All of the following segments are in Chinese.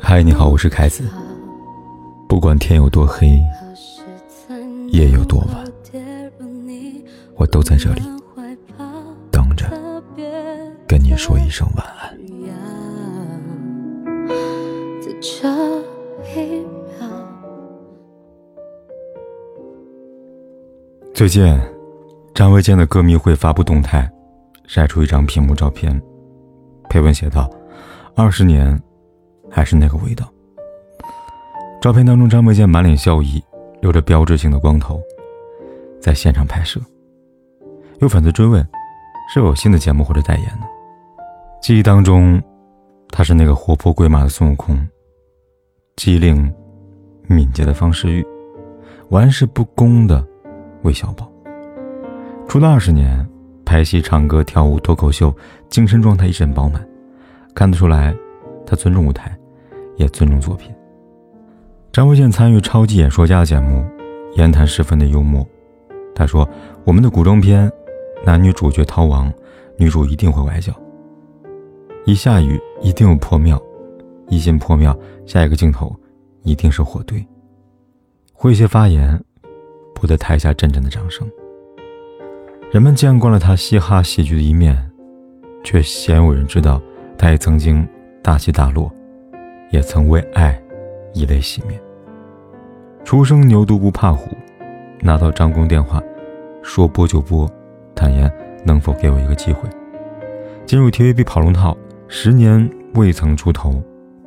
嗨，你好，我是凯子。不管天有多黑，夜有多晚，我都在这里等着跟你说一声晚安。最近，张卫健的歌迷会发布动态，晒出一张屏幕照片。配文写道：“二十年，还是那个味道。”照片当中，张卫健满脸笑意，留着标志性的光头，在现场拍摄。有粉丝追问：“是否有新的节目或者代言呢？”记忆当中，他是那个活泼鬼马的孙悟空，机灵、敏捷的方世玉，玩世不恭的韦小宝。出道二十年。拍戏、唱歌、跳舞、脱口秀，精神状态一直很饱满，看得出来，他尊重舞台，也尊重作品。张卫健参与《超级演说家》的节目，言谈十分的幽默。他说：“我们的古装片，男女主角逃亡，女主一定会崴脚。一下雨一定有破庙，一进破庙，下一个镜头一定是火堆。”诙谐发言，博得台下阵阵的掌声。人们见惯了他嘻哈喜剧的一面，却鲜有人知道，他也曾经大起大落，也曾为爱以泪洗面。初生牛犊不怕虎，拿到张工电话，说播就播，坦言能否给我一个机会。进入 TVB 跑龙套，十年未曾出头，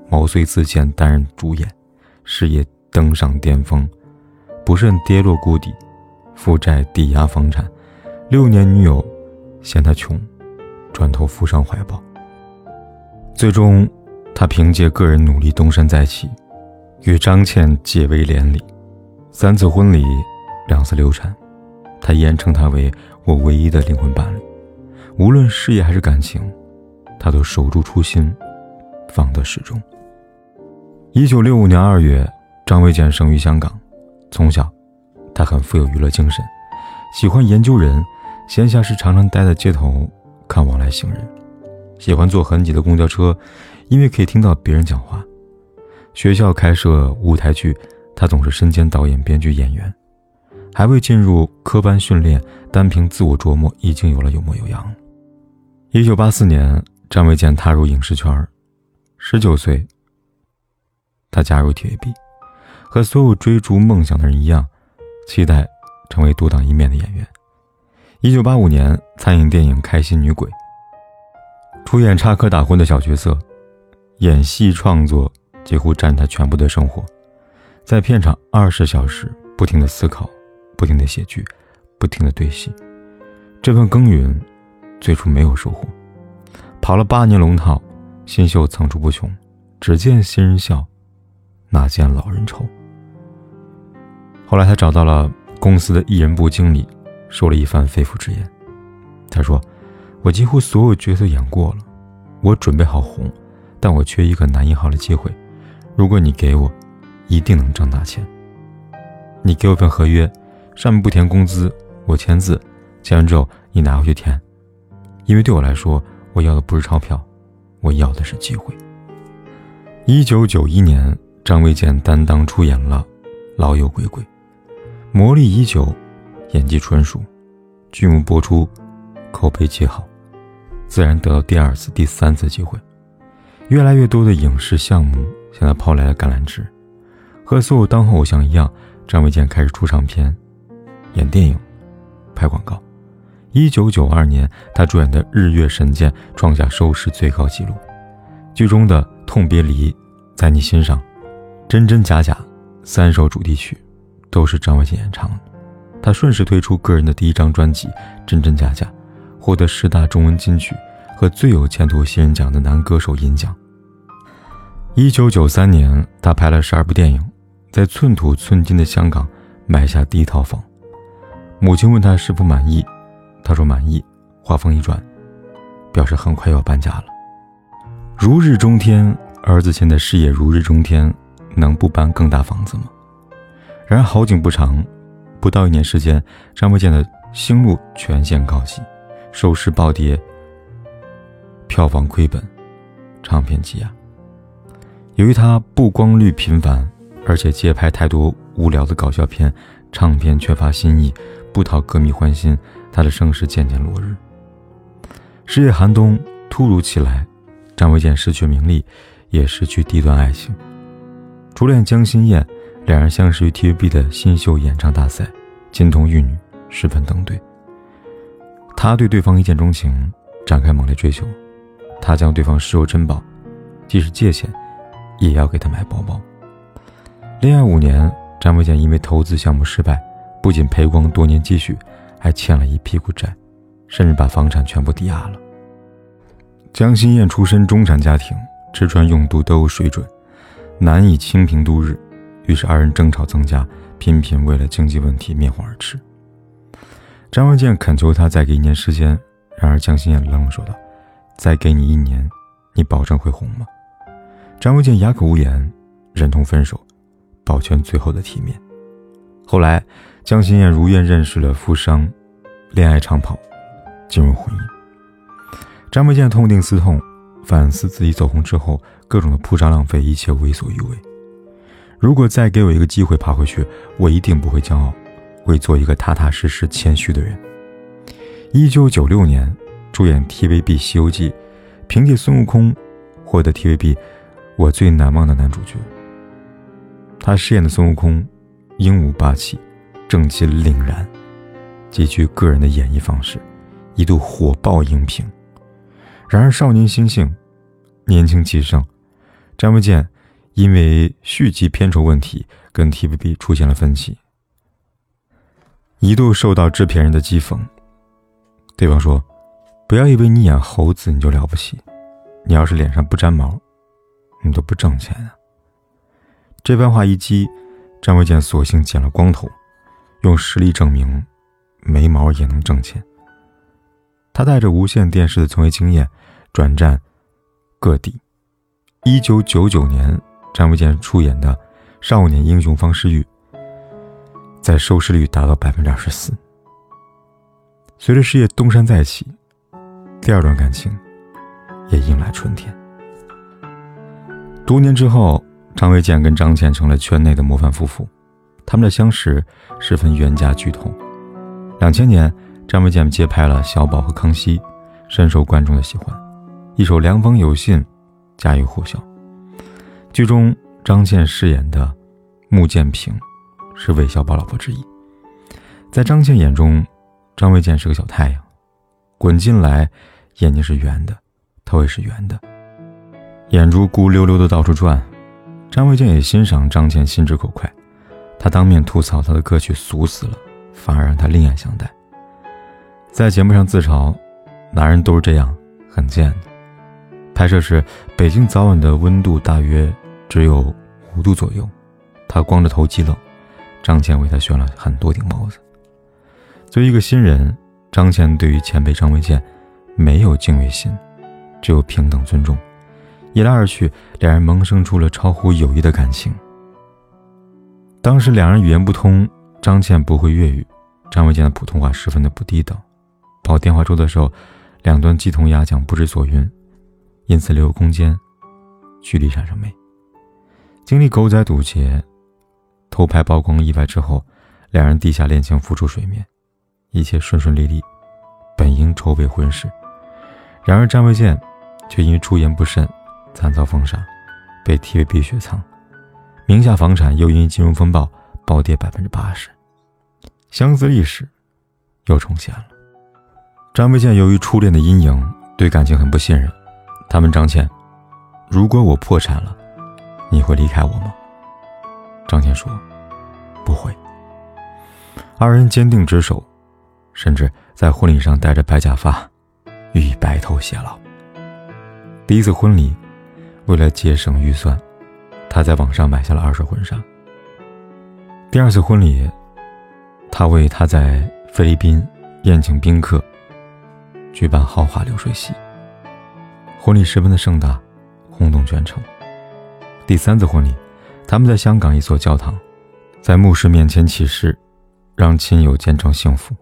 毛遂自荐担任主演，事业登上巅峰，不慎跌落谷底，负债抵押房产。六年女友嫌他穷，转头负伤怀抱。最终，他凭借个人努力东山再起，与张倩结为连理。三次婚礼，两次流产，他依然称她为我唯一的灵魂伴侣。无论事业还是感情，他都守住初心，放得始终。一九六五年二月，张卫健生于香港。从小，他很富有娱乐精神，喜欢研究人。闲暇时常常待在街头看往来行人，喜欢坐很挤的公交车，因为可以听到别人讲话。学校开设舞台剧，他总是身兼导演、编剧、演员。还未进入科班训练，单凭自我琢磨，已经有了有模有样。一九八四年，张卫健踏入影视圈，十九岁，他加入 TVB，和所有追逐梦想的人一样，期待成为独当一面的演员。一九八五年，参演电影《开心女鬼》，出演插科打诨的小角色，演戏创作几乎占他全部的生活，在片场二十小时不停的思考，不停的写剧，不停的对戏。这份耕耘，最初没有收获，跑了八年龙套，新秀层出不穷，只见新人笑，哪见老人愁。后来他找到了公司的艺人部经理。说了一番肺腑之言。他说：“我几乎所有角色演过了，我准备好红，但我缺一个男一号的机会。如果你给我，一定能挣大钱。你给我份合约，上面不填工资，我签字，签完之后你拿回去填。因为对我来说，我要的不是钞票，我要的是机会。”一九九一年，张卫健担当出演了《老友鬼鬼》，磨砺已久。演技纯熟，剧目播出，口碑极好，自然得到第二次、第三次机会。越来越多的影视项目向他抛来了橄榄枝。和所有当红偶像一样，张卫健开始出唱片、演电影、拍广告。一九九二年，他主演的《日月神剑》创下收视最高纪录。剧中的《痛别离》《在你心上》《真真假假》三首主题曲，都是张卫健演唱的。他顺势推出个人的第一张专辑《真真假假》，获得十大中文金曲和最有前途新人奖的男歌手银奖。一九九三年，他拍了十二部电影，在寸土寸金的香港买下第一套房。母亲问他是否满意，他说满意。话锋一转，表示很快要搬家了。如日中天，儿子现在事业如日中天，能不搬更大房子吗？然而好景不长。不到一年时间，张卫健的星路全线告急，收视暴跌，票房亏本，唱片积压。由于他不光率频繁，而且接拍太多无聊的搞笑片，唱片缺乏新意，不讨歌迷欢心，他的声势渐渐落日。事业寒冬突如其来，张卫健失去名利，也失去第一段爱情。初恋江心燕，两人相识于 TVB 的新秀演唱大赛，金童玉女，十分登对。他对对方一见钟情，展开猛烈追求。他将对方视若珍宝，即使借钱，也要给他买包包。恋爱五年，张卫健因为投资项目失败，不仅赔光多年积蓄，还欠了一屁股债，甚至把房产全部抵押了。江心燕出身中产家庭，吃穿用度都有水准，难以清贫度日，于是二人争吵增加，频频为了经济问题面红耳赤。张卫健恳求他再给一年时间，然而江心燕冷冷说道：“再给你一年，你保证会红吗？”张卫健哑口无言，忍痛分手，保全最后的体面。后来，江心燕如愿认识了富商，恋爱长跑，进入婚姻。张卫健痛定思痛，反思自己走红之后各种的铺张浪费，一切为所欲为。如果再给我一个机会爬回去，我一定不会骄傲。会做一个踏踏实实、谦虚的人。一九九六年，主演 TVB《西游记》，凭借孙悟空获得 TVB 我最难忘的男主角。他饰演的孙悟空，英武霸气，正气凛然，极具个人的演绎方式，一度火爆荧屏。然而少年心性，年轻气盛，张卫健因为续集片酬问题跟 TVB 出现了分歧。一度受到制片人的讥讽。对方说：“不要以为你演猴子你就了不起，你要是脸上不沾毛，你都不挣钱啊。”这番话一激，张卫健索性剪了光头，用实力证明没毛也能挣钱。他带着无线电视的从业经验，转战各地。一九九九年，张卫健出演的《少年英雄方世玉》。在收视率达到百分之二十四。随着事业东山再起，第二段感情也迎来春天。多年之后，张卫健跟张倩成了圈内的模范夫妇。他们的相识十分冤家剧痛。两千年，张卫健接拍了《小宝和康熙》，深受观众的喜欢，一首《凉风有信》家喻户晓。剧中张倩饰演的穆建平。是韦小宝老婆之一，在张倩眼中，张卫健是个小太阳，滚进来，眼睛是圆的，头也是圆的，眼珠咕溜溜的到处转。张卫健也欣赏张倩心直口快，他当面吐槽他的歌曲俗死了，反而让他另眼相待。在节目上自嘲，男人都是这样，很贱的。拍摄时，北京早晚的温度大约只有五度左右，他光着头极冷。张倩为他选了很多顶帽子。作为一个新人，张倩对于前辈张卫健没有敬畏心，只有平等尊重。一来二去，两人萌生出了超乎友谊的感情。当时两人语言不通，张倩不会粤语，张卫健的普通话十分的不地道。跑电话粥的时候，两端鸡同鸭讲，不知所云，因此留有空间，距离产生美。经历狗仔堵截。偷拍曝光意外之后，两人地下恋情浮出水面，一切顺顺利利，本应筹备婚事。然而张卫健却因出言不慎，惨遭封杀，被 TVB 雪藏，名下房产又因金融风暴暴跌百分之八十，相似历史又重现了。张卫健由于初恋的阴影，对感情很不信任。他问张倩：“如果我破产了，你会离开我吗？”张倩说：“不会。”二人坚定执手，甚至在婚礼上戴着白假发，予以白头偕老。第一次婚礼，为了节省预算，他在网上买下了二手婚纱。第二次婚礼，他为他在菲律宾宴请宾客，举办豪华流水席。婚礼十分的盛大，轰动全城。第三次婚礼。他们在香港一所教堂，在牧师面前起誓，让亲友见证幸福。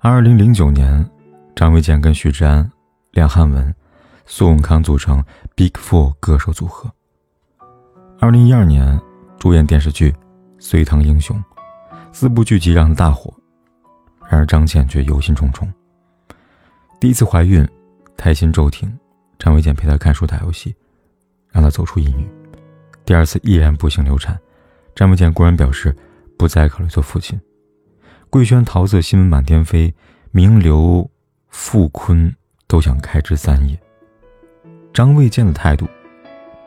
二零零九年，张卫健跟许志安梁汉文、苏永康组成 Big Four 歌手组合。二零一二年主演电视剧《隋唐英雄》，四部剧集让他大火。然而张倩却忧心忡忡。第一次怀孕，胎心骤停，张卫健陪她看书打游戏，让她走出抑郁。第二次依然不幸流产，张卫健果然表示不再考虑做父亲。贵轩桃色新闻满天飞，名流傅坤都想开枝散叶。张卫健的态度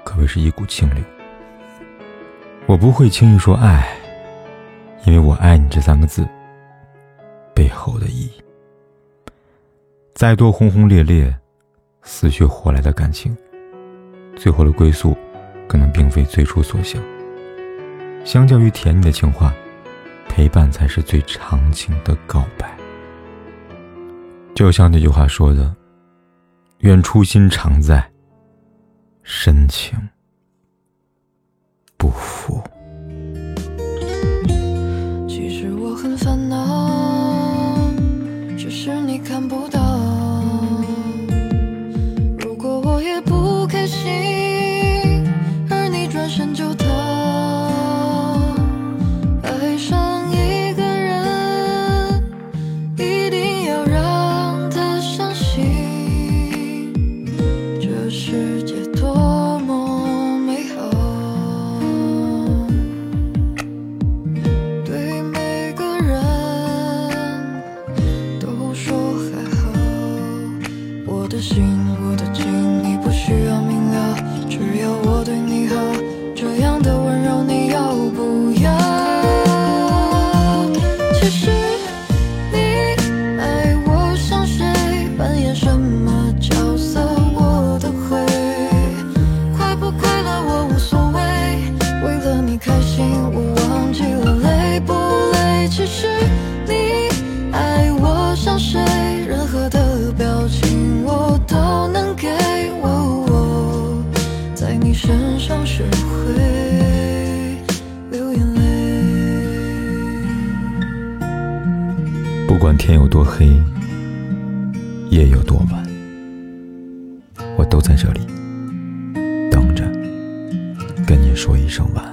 可谓是一股清流。我不会轻易说爱，因为我爱你这三个字背后的意义。再多轰轰烈烈、死去活来的感情，最后的归宿，可能并非最初所想。相较于甜蜜的情话，陪伴才是最长情的告白。就像那句话说的：“愿初心常在，深情不负。”你身上学会流眼泪不管天有多黑，夜有多晚，我都在这里等着，跟你说一声晚安。